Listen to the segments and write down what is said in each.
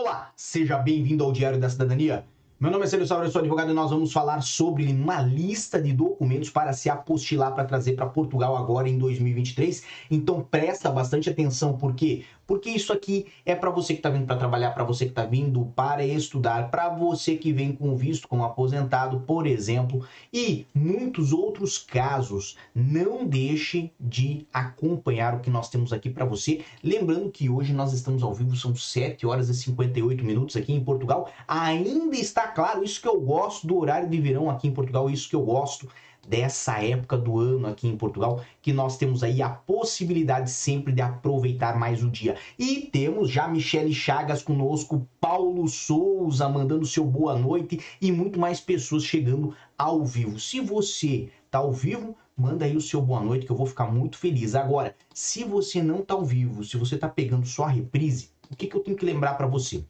Olá, seja bem-vindo ao Diário da Cidadania. Meu nome é Célio Salve, eu sou advogado e nós vamos falar sobre uma lista de documentos para se apostilar para trazer para Portugal agora em 2023. Então presta bastante atenção, por quê? Porque isso aqui é para você que está vindo para trabalhar, para você que está vindo para estudar, para você que vem com visto como aposentado, por exemplo, e muitos outros casos. Não deixe de acompanhar o que nós temos aqui para você. Lembrando que hoje nós estamos ao vivo, são 7 horas e 58 minutos aqui em Portugal. Ainda está claro, isso que eu gosto do horário de verão aqui em Portugal, isso que eu gosto dessa época do ano aqui em Portugal, que nós temos aí a possibilidade sempre de aproveitar mais o dia. E temos já Michele Chagas conosco, Paulo Souza mandando seu boa noite e muito mais pessoas chegando ao vivo. Se você tá ao vivo, manda aí o seu boa noite que eu vou ficar muito feliz. Agora, se você não tá ao vivo, se você tá pegando só a reprise, o que, que eu tenho que lembrar para você?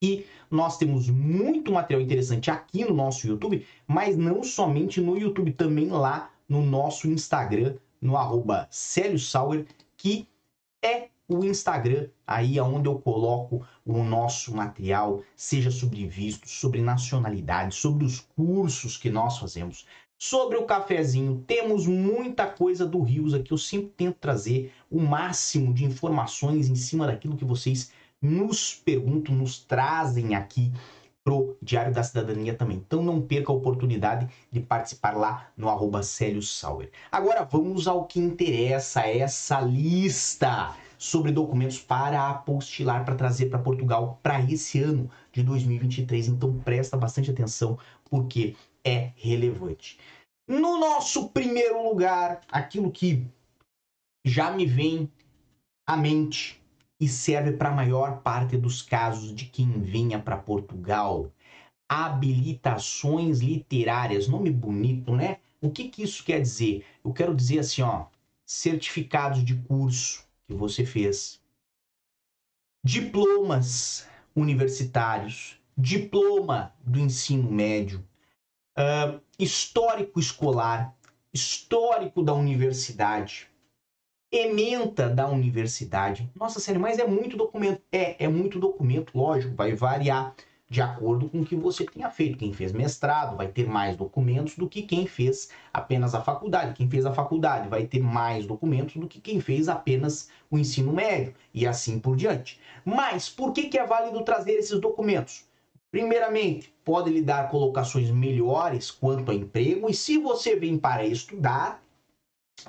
E nós temos muito material interessante aqui no nosso YouTube, mas não somente no YouTube, também lá no nosso Instagram, no arroba Sauer, que é o Instagram aí onde eu coloco o nosso material, seja sobre visto, sobre nacionalidade, sobre os cursos que nós fazemos, sobre o cafezinho. Temos muita coisa do Rios aqui, eu sempre tento trazer o máximo de informações em cima daquilo que vocês nos perguntam, nos trazem aqui pro Diário da Cidadania também. Então não perca a oportunidade de participar lá no arroba Sauer. Agora vamos ao que interessa, essa lista sobre documentos para apostilar, para trazer para Portugal para esse ano de 2023. Então presta bastante atenção porque é relevante. No nosso primeiro lugar, aquilo que já me vem à mente e serve para a maior parte dos casos de quem venha para Portugal. Habilitações literárias, nome bonito, né? O que, que isso quer dizer? Eu quero dizer assim, ó, certificados de curso que você fez, diplomas universitários, diploma do ensino médio, uh, histórico escolar, histórico da universidade, ementa da universidade. Nossa, sério, mas é muito documento. É, é muito documento, lógico, vai variar de acordo com o que você tenha feito. Quem fez mestrado vai ter mais documentos do que quem fez apenas a faculdade. Quem fez a faculdade vai ter mais documentos do que quem fez apenas o ensino médio e assim por diante. Mas por que, que é válido trazer esses documentos? Primeiramente, pode lhe dar colocações melhores quanto a emprego, e se você vem para estudar,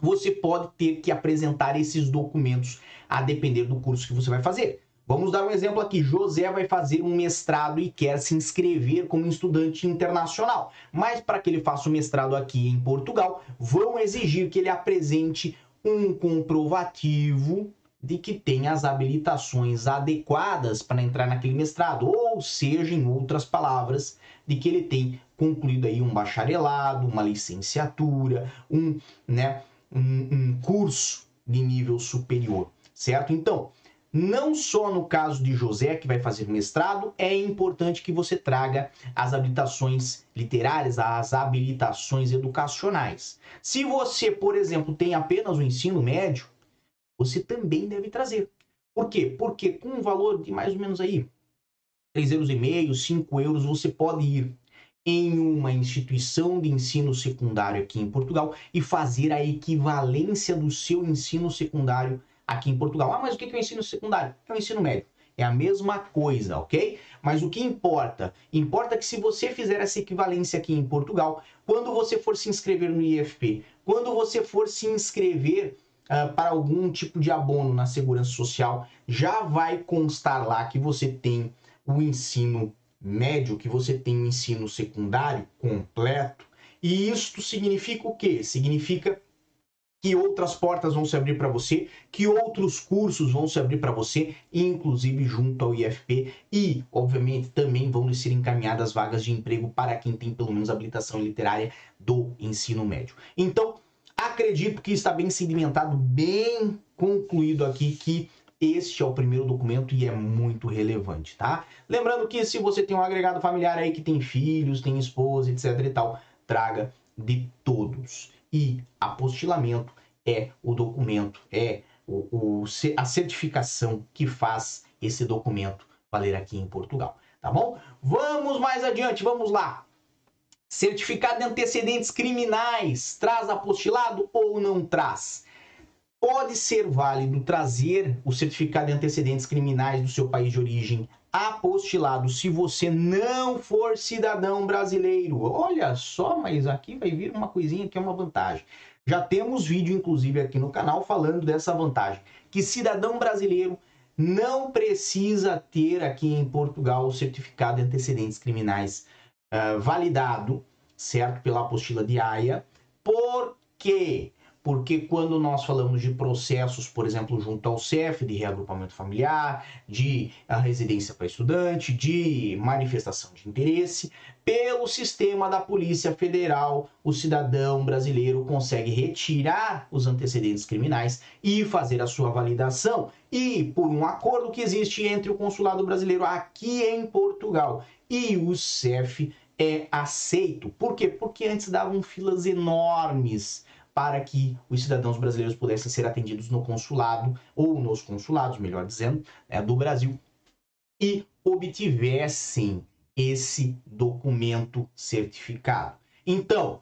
você pode ter que apresentar esses documentos a depender do curso que você vai fazer. Vamos dar um exemplo aqui. José vai fazer um mestrado e quer se inscrever como estudante internacional. Mas para que ele faça o mestrado aqui em Portugal, vão exigir que ele apresente um comprovativo de que tem as habilitações adequadas para entrar naquele mestrado, ou seja, em outras palavras, de que ele tem concluído aí um bacharelado, uma licenciatura, um, né, um, um curso de nível superior, certo? Então, não só no caso de José, que vai fazer mestrado, é importante que você traga as habilitações literárias, as habilitações educacionais. Se você, por exemplo, tem apenas o ensino médio, você também deve trazer. Por quê? Porque com um valor de mais ou menos aí 3,5 euros, 5 euros, você pode ir em uma instituição de ensino secundário aqui em Portugal e fazer a equivalência do seu ensino secundário aqui em Portugal. Ah, mas o que é o ensino secundário? É o ensino médio. É a mesma coisa, ok? Mas o que importa? Importa que se você fizer essa equivalência aqui em Portugal, quando você for se inscrever no IFP, quando você for se inscrever uh, para algum tipo de abono na Segurança Social, já vai constar lá que você tem o ensino médio que você tem o ensino secundário completo. E isto significa o quê? Significa que outras portas vão se abrir para você, que outros cursos vão se abrir para você, inclusive junto ao IFP, e, obviamente, também vão lhe ser encaminhadas vagas de emprego para quem tem pelo menos habilitação literária do ensino médio. Então, acredito que está bem sedimentado, bem concluído aqui que este é o primeiro documento e é muito relevante, tá? Lembrando que se você tem um agregado familiar aí que tem filhos, tem esposa, etc e tal, traga de todos. E apostilamento é o documento, é o, o, a certificação que faz esse documento valer aqui em Portugal, tá bom? Vamos mais adiante, vamos lá. Certificado de antecedentes criminais traz apostilado ou não traz? Pode ser válido trazer o certificado de antecedentes criminais do seu país de origem apostilado se você não for cidadão brasileiro. Olha só, mas aqui vai vir uma coisinha que é uma vantagem. Já temos vídeo, inclusive, aqui no canal falando dessa vantagem. Que cidadão brasileiro não precisa ter aqui em Portugal o certificado de antecedentes criminais uh, validado, certo? Pela apostila de Haia. Por quê? Porque quando nós falamos de processos, por exemplo, junto ao CEF, de reagrupamento familiar, de residência para estudante, de manifestação de interesse, pelo sistema da Polícia Federal, o cidadão brasileiro consegue retirar os antecedentes criminais e fazer a sua validação. E por um acordo que existe entre o consulado brasileiro aqui em Portugal e o CEF, é aceito. Por quê? Porque antes davam filas enormes para que os cidadãos brasileiros pudessem ser atendidos no consulado, ou nos consulados, melhor dizendo, né, do Brasil, e obtivessem esse documento certificado. Então,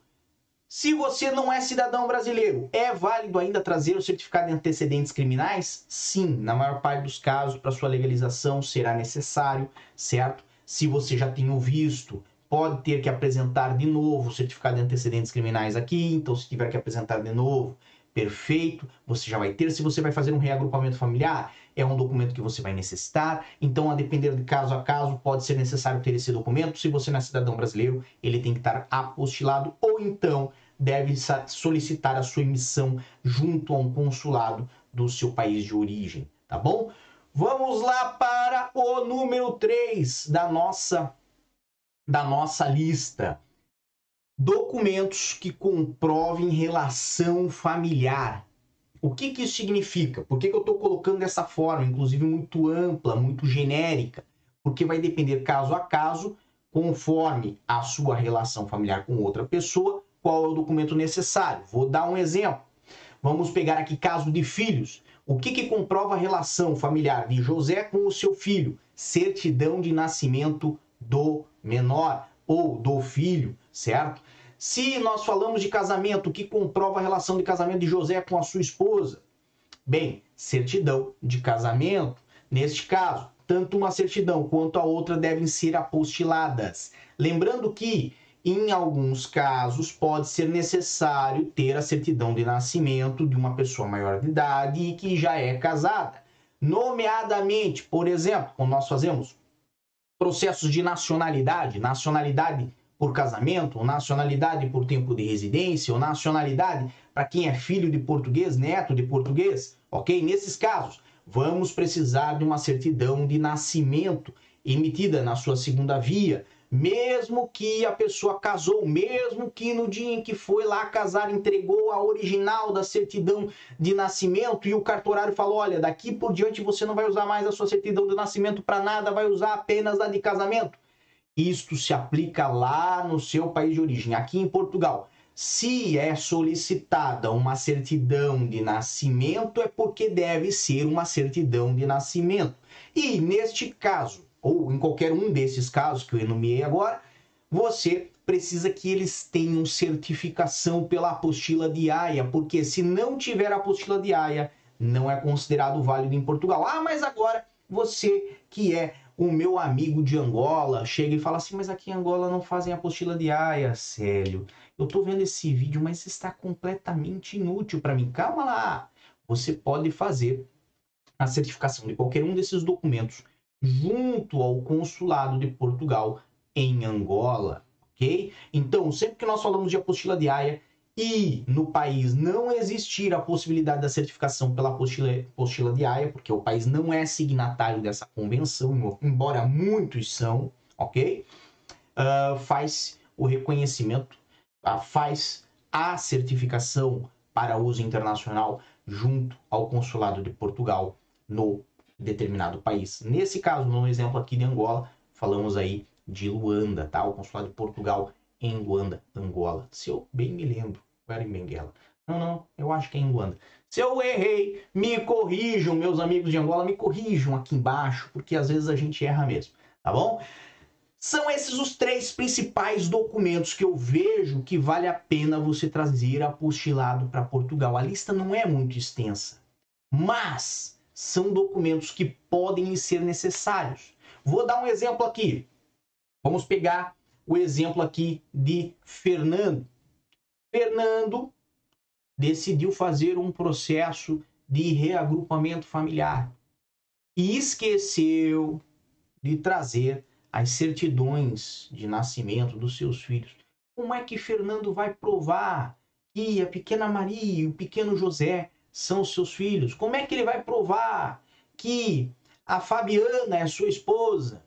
se você não é cidadão brasileiro, é válido ainda trazer o certificado de antecedentes criminais? Sim, na maior parte dos casos, para sua legalização será necessário, certo? Se você já tem o visto, pode ter que apresentar de novo o certificado de antecedentes criminais aqui, então se tiver que apresentar de novo, perfeito, você já vai ter. Se você vai fazer um reagrupamento familiar, é um documento que você vai necessitar. Então, a depender de caso a caso, pode ser necessário ter esse documento. Se você não é cidadão brasileiro, ele tem que estar apostilado ou então deve solicitar a sua emissão junto a um consulado do seu país de origem, tá bom? Vamos lá para o número 3 da nossa da nossa lista. Documentos que comprovem relação familiar. O que, que isso significa? Por que, que eu estou colocando dessa forma, inclusive muito ampla, muito genérica? Porque vai depender caso a caso, conforme a sua relação familiar com outra pessoa, qual é o documento necessário. Vou dar um exemplo. Vamos pegar aqui caso de filhos. O que, que comprova a relação familiar de José com o seu filho? Certidão de nascimento do menor ou do filho, certo? Se nós falamos de casamento, que comprova a relação de casamento de José com a sua esposa? Bem, certidão de casamento. Neste caso, tanto uma certidão quanto a outra devem ser apostiladas. Lembrando que, em alguns casos, pode ser necessário ter a certidão de nascimento de uma pessoa maior de idade e que já é casada. Nomeadamente, por exemplo, quando nós fazemos processos de nacionalidade, nacionalidade por casamento, nacionalidade por tempo de residência, ou nacionalidade para quem é filho de português, neto de português, ok? Nesses casos, vamos precisar de uma certidão de nascimento emitida na sua segunda via, mesmo que a pessoa casou, mesmo que no dia em que foi lá casar entregou a original da certidão de nascimento e o cartorário falou: olha, daqui por diante você não vai usar mais a sua certidão de nascimento para nada, vai usar apenas a de casamento. Isto se aplica lá no seu país de origem, aqui em Portugal. Se é solicitada uma certidão de nascimento, é porque deve ser uma certidão de nascimento. E neste caso, ou em qualquer um desses casos que eu enumerei agora, você precisa que eles tenham certificação pela apostila de Haia, porque se não tiver apostila de Haia, não é considerado válido em Portugal. Ah, mas agora você que é o meu amigo de Angola chega e fala assim, mas aqui em Angola não fazem apostila de Haia, Célio. Eu tô vendo esse vídeo, mas está completamente inútil para mim. Calma lá. Você pode fazer a certificação de qualquer um desses documentos junto ao consulado de Portugal em Angola, ok? Então, sempre que nós falamos de apostila de Haia e no país não existir a possibilidade da certificação pela apostila, apostila de Haia, porque o país não é signatário dessa convenção, embora muitos são, ok? Uh, faz o reconhecimento, uh, faz a certificação para uso internacional junto ao consulado de Portugal no determinado país. Nesse caso, no exemplo aqui de Angola, falamos aí de Luanda, tá? O consulado de Portugal em Luanda, Angola. Se eu bem me lembro, era em Benguela. Não, não, eu acho que é em Luanda. Se eu errei, me corrijam, meus amigos de Angola, me corrijam aqui embaixo, porque às vezes a gente erra mesmo, tá bom? São esses os três principais documentos que eu vejo que vale a pena você trazer apostilado para Portugal. A lista não é muito extensa, mas são documentos que podem ser necessários. Vou dar um exemplo aqui. Vamos pegar o exemplo aqui de Fernando. Fernando decidiu fazer um processo de reagrupamento familiar e esqueceu de trazer as certidões de nascimento dos seus filhos. Como é que Fernando vai provar que a pequena Maria e o pequeno José são seus filhos? Como é que ele vai provar que a Fabiana é sua esposa?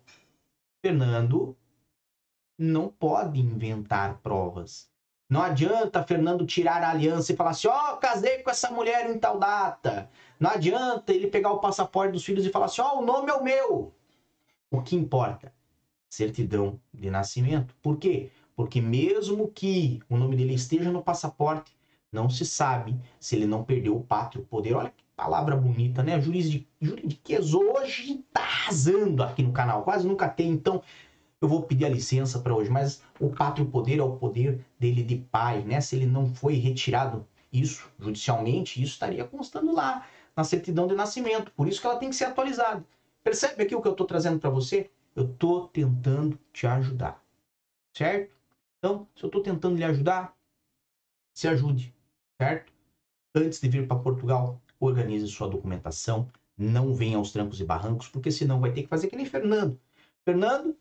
Fernando não pode inventar provas. Não adianta Fernando tirar a aliança e falar assim: ó, oh, casei com essa mulher em tal data. Não adianta ele pegar o passaporte dos filhos e falar assim: ó, oh, o nome é o meu. O que importa? Certidão de nascimento. Por quê? Porque mesmo que o nome dele esteja no passaporte, não se sabe se ele não perdeu o pátrio poder. Olha que palavra bonita, né? Juridiquês hoje tá arrasando aqui no canal. Quase nunca tem. Então, eu vou pedir a licença para hoje, mas o pátrio poder é o poder dele de pai, né? Se ele não foi retirado isso judicialmente, isso estaria constando lá na certidão de nascimento. Por isso que ela tem que ser atualizada. Percebe aqui o que eu estou trazendo para você? Eu estou tentando te ajudar, certo? Então, se eu estou tentando lhe ajudar, se ajude, certo? Antes de vir para Portugal, organize sua documentação, não venha aos trancos e barrancos, porque senão vai ter que fazer que nem Fernando. Fernando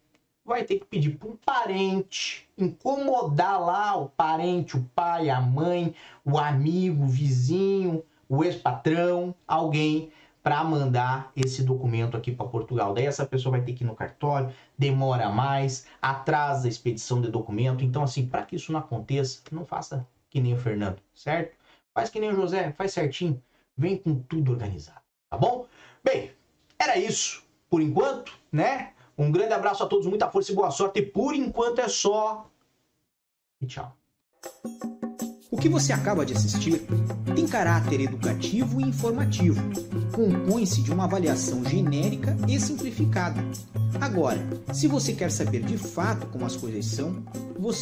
vai ter que pedir para um parente, incomodar lá o parente, o pai, a mãe, o amigo, o vizinho, o ex-patrão, alguém para mandar esse documento aqui para Portugal. Daí essa pessoa vai ter que ir no cartório, demora mais, atrasa a expedição de documento. Então, assim, para que isso não aconteça, não faça que nem o Fernando, certo? Faz que nem o José, faz certinho, vem com tudo organizado, tá bom? Bem, era isso por enquanto, né? Um grande abraço a todos, muita força e boa sorte. Por enquanto é só. E tchau. O que você acaba de assistir tem caráter educativo e informativo. Compõe-se de uma avaliação genérica e simplificada. Agora, se você quer saber de fato como as coisas são, você